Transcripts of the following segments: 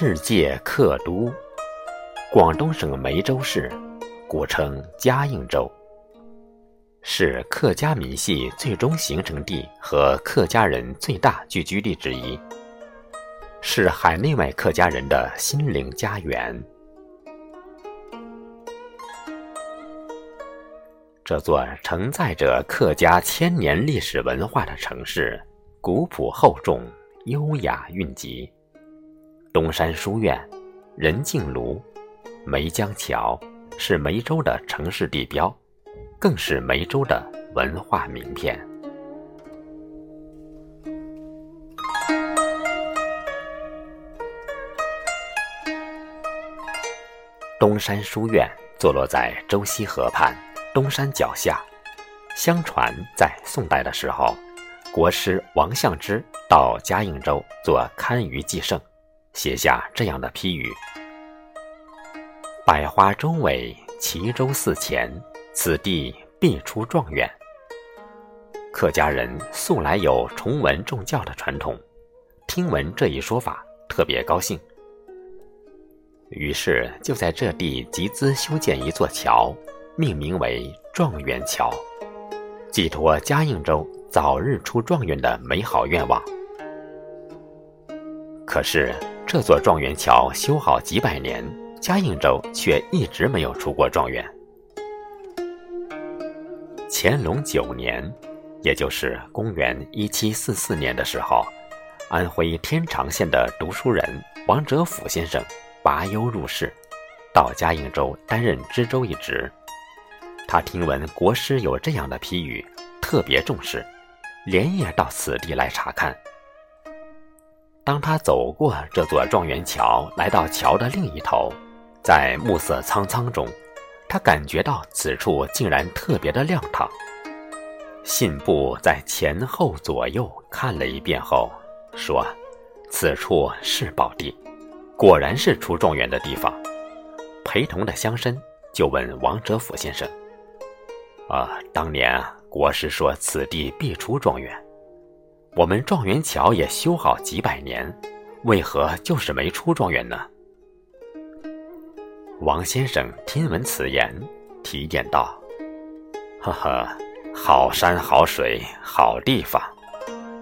世界客都，广东省梅州市，古称嘉应州，是客家民系最终形成地和客家人最大聚居地之一，是海内外客家人的心灵家园。这座承载着客家千年历史文化的城市，古朴厚重，优雅蕴藉。东山书院、仁敬庐、梅江桥是梅州的城市地标，更是梅州的文化名片。东山书院坐落在周溪河畔东山脚下。相传，在宋代的时候，国师王相之到嘉应州做堪舆祭圣。写下这样的批语：“百花洲尾，齐州寺前，此地必出状元。”客家人素来有崇文重教的传统，听闻这一说法，特别高兴，于是就在这地集资修建一座桥，命名为状元桥，寄托嘉应州早日出状元的美好愿望。可是。这座状元桥修好几百年，嘉应州却一直没有出过状元。乾隆九年，也就是公元一七四四年的时候，安徽天长县的读书人王哲甫先生拔优入仕，到嘉应州担任知州一职。他听闻国师有这样的批语，特别重视，连夜到此地来查看。当他走过这座状元桥，来到桥的另一头，在暮色苍苍中，他感觉到此处竟然特别的亮堂。信步在前后左右看了一遍后，说：“此处是宝地，果然是出状元的地方。”陪同的乡绅就问王哲甫先生：“啊，当年国师说此地必出状元。”我们状元桥也修好几百年，为何就是没出状元呢？王先生听闻此言，提点道：“呵呵，好山好水好地方，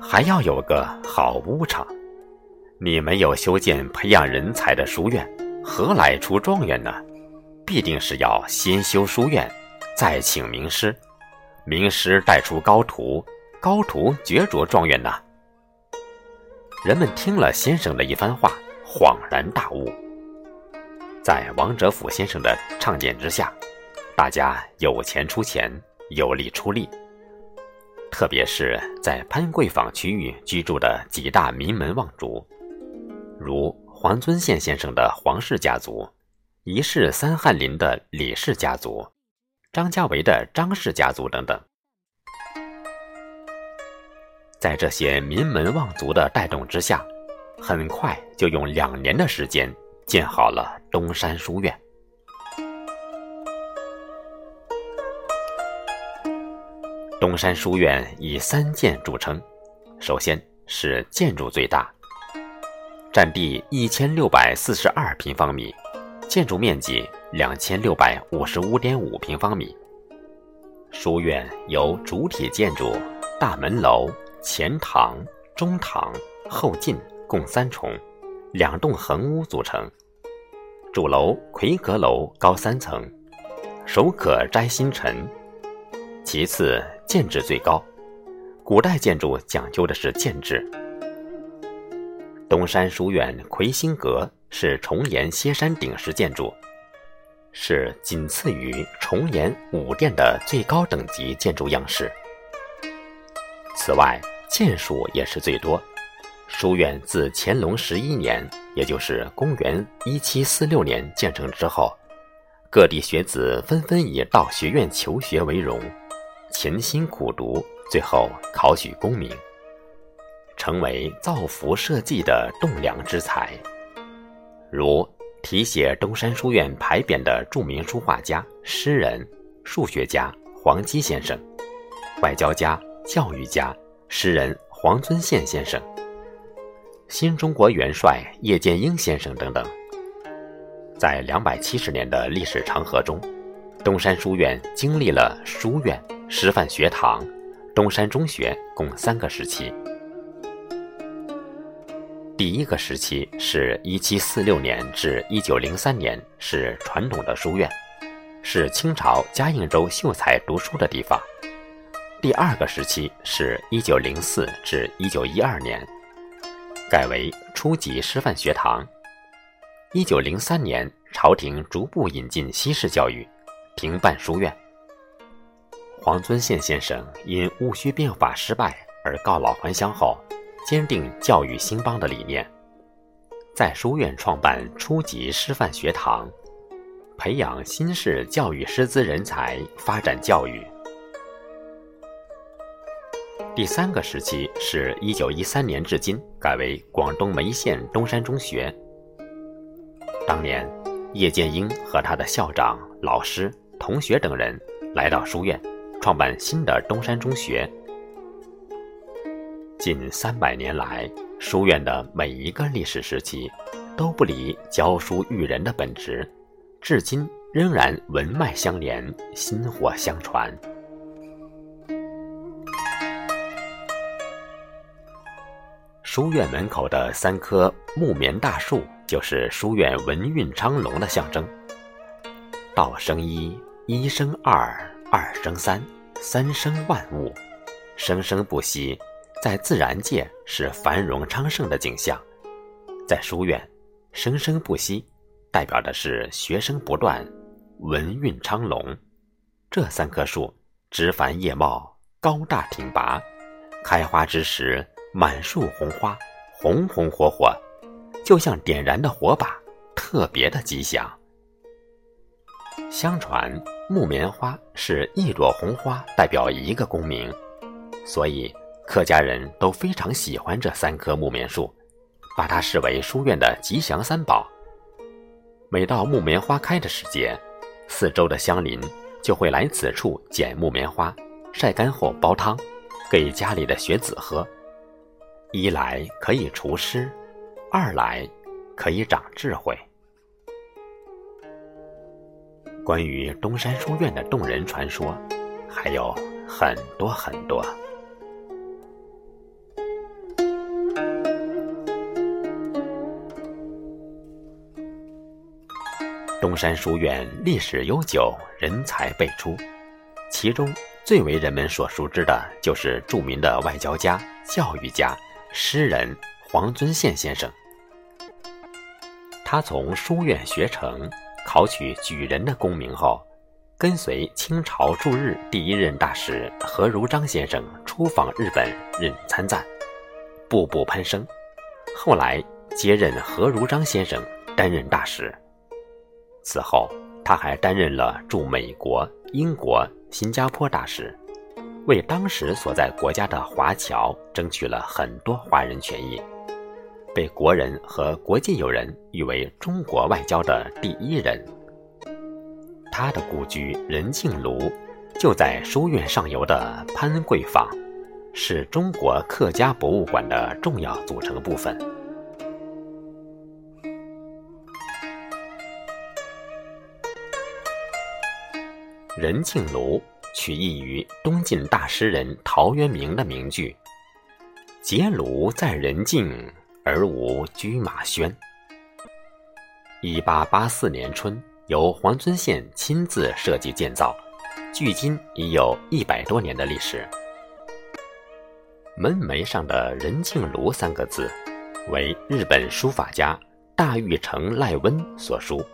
还要有个好屋场。你没有修建培养人才的书院，何来出状元呢？必定是要先修书院，再请名师，名师带出高徒。”高徒绝着状元呐！人们听了先生的一番话，恍然大悟。在王哲甫先生的倡建之下，大家有钱出钱，有力出力。特别是在潘桂坊区域居住的几大名门望族，如黄遵宪先生的黄氏家族，一世三翰林的李氏家族，张家维的张氏家族等等。在这些名门望族的带动之下，很快就用两年的时间建好了东山书院。东山书院以三建著称，首先是建筑最大，占地一千六百四十二平方米，建筑面积两千六百五十五点五平方米。书院由主体建筑大门楼。前堂、中堂、后进共三重，两栋横屋组成。主楼魁阁楼高三层，手可摘星辰。其次，建制最高。古代建筑讲究的是建制。东山书院魁星阁是重檐歇山顶式建筑，是仅次于重檐五殿的最高等级建筑样式。此外，件数也是最多。书院自乾隆十一年，也就是公元一七四六年建成之后，各地学子纷纷以到学院求学为荣，潜心苦读，最后考取功名，成为造福社稷的栋梁之才。如题写东山书院牌匾的著名书画家、诗人、数学家黄基先生，外交家、教育家。诗人黄遵宪先生，新中国元帅叶剑英先生等等。在两百七十年的历史长河中，东山书院经历了书院、师范学堂、东山中学共三个时期。第一个时期是一七四六年至一九零三年，是传统的书院，是清朝嘉应州秀才读书的地方。第二个时期是一九零四至一九一二年，改为初级师范学堂。一九零三年，朝廷逐步引进西式教育，停办书院。黄遵宪先生因戊戌变法失败而告老还乡后。坚定教育兴邦的理念，在书院创办初级师范学堂，培养新式教育师资人才，发展教育。第三个时期是一九一三年至今，改为广东梅县东山中学。当年，叶剑英和他的校长、老师、同学等人来到书院，创办新的东山中学。近三百年来，书院的每一个历史时期，都不离教书育人的本职，至今仍然文脉相连，薪火相传。书院门口的三棵木棉大树，就是书院文运昌隆的象征。道生一，一生二，二生三，三生万物，生生不息。在自然界是繁荣昌盛的景象，在书院，生生不息，代表的是学生不断，文运昌隆。这三棵树枝繁叶茂，高大挺拔，开花之时满树红花，红红火火，就像点燃的火把，特别的吉祥。相传木棉花是一朵红花代表一个功名，所以。客家人都非常喜欢这三棵木棉树，把它视为书院的吉祥三宝。每到木棉花开的时节，四周的乡邻就会来此处捡木棉花，晒干后煲汤，给家里的学子喝。一来可以除湿，二来可以长智慧。关于东山书院的动人传说，还有很多很多。东山书院历史悠久，人才辈出，其中最为人们所熟知的就是著名的外交家、教育家、诗人黄遵宪先生。他从书院学成，考取举人的功名后，跟随清朝驻日第一任大使何如章先生出访日本，任参赞，步步攀升。后来接任何如章先生担任大使。此后，他还担任了驻美国、英国、新加坡大使，为当时所在国家的华侨争取了很多华人权益，被国人和国际友人誉为中国外交的第一人。他的故居仁庆庐就在书院上游的潘桂坊，是中国客家博物馆的重要组成部分。仁庆庐取意于东晋大诗人陶渊明的名句：“结庐在人境，而无车马喧。”一八八四年春，由黄遵宪亲自设计建造，距今已有一百多年的历史。门楣上的“仁庆庐”三个字，为日本书法家大玉成赖温所书。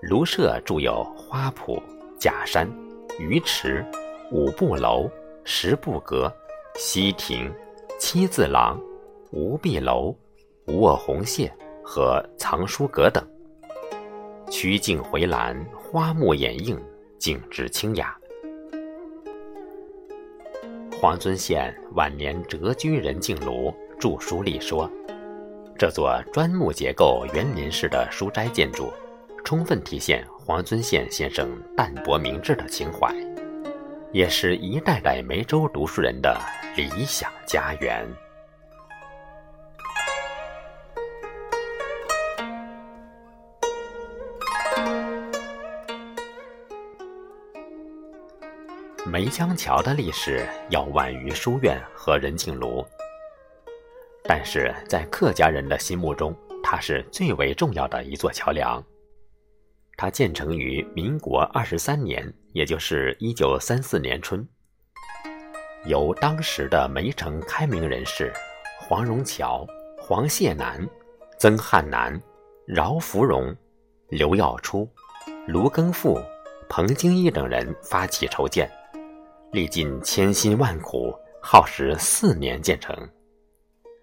庐舍著有花圃。假山、鱼池、五步楼、十步阁、西亭、七字廊、无壁楼、无卧红榭和藏书阁等，曲径回栏，花木掩映，景致清雅。黄遵宪晚年谪居仁庆庐，著书立说。这座砖木结构园林式的书斋建筑，充分体现黄遵宪先生淡泊明志的情怀也是一代代梅州读书人的理想家园。梅江桥的历史要晚于书院和人情庐但是在客家人的心目中它是最为重要的一座桥梁。它建成于民国二十三年，也就是一九三四年春，由当时的梅城开明人士黄荣桥、黄谢南、曾汉南、饶福荣、刘耀初、卢庚富、彭经一等人发起筹建。历尽千辛万苦，耗时四年建成，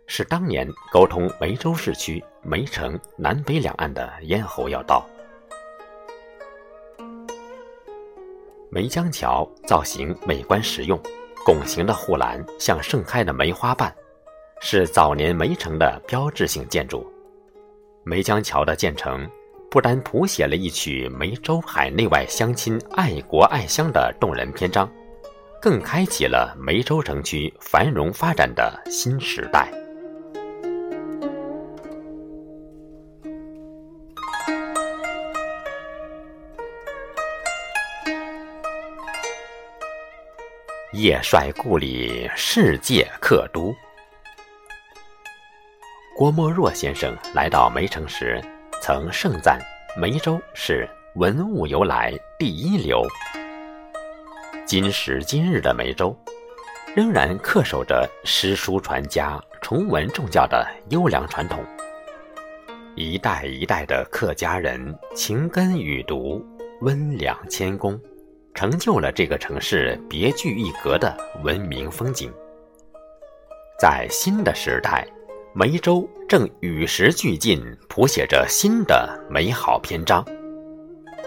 是当年沟通梅州市区、梅城南北两岸的咽喉要道。梅江桥造型美观实用，拱形的护栏像盛开的梅花瓣，是早年梅城的标志性建筑。梅江桥的建成，不单谱写了一曲梅州海内外乡亲爱国爱乡的动人篇章。更开启了梅州城区繁荣发展的新时代。叶帅故里，世界客都。郭沫若先生来到梅城时，曾盛赞梅州是文物由来第一流。今时今日的梅州，仍然恪守着诗书传家、崇文重教的优良传统。一代一代的客家人勤耕雨读、温良谦恭，成就了这个城市别具一格的文明风景。在新的时代，梅州正与时俱进，谱写着新的美好篇章。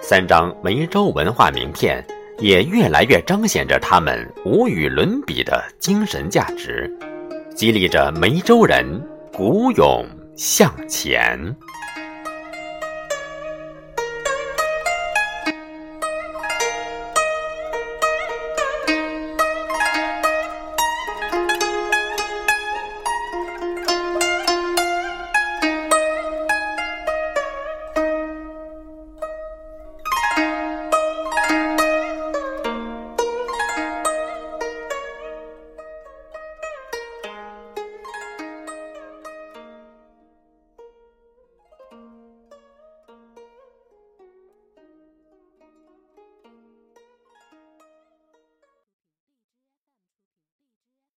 三张梅州文化名片。也越来越彰显着他们无与伦比的精神价值，激励着梅州人鼓勇向前。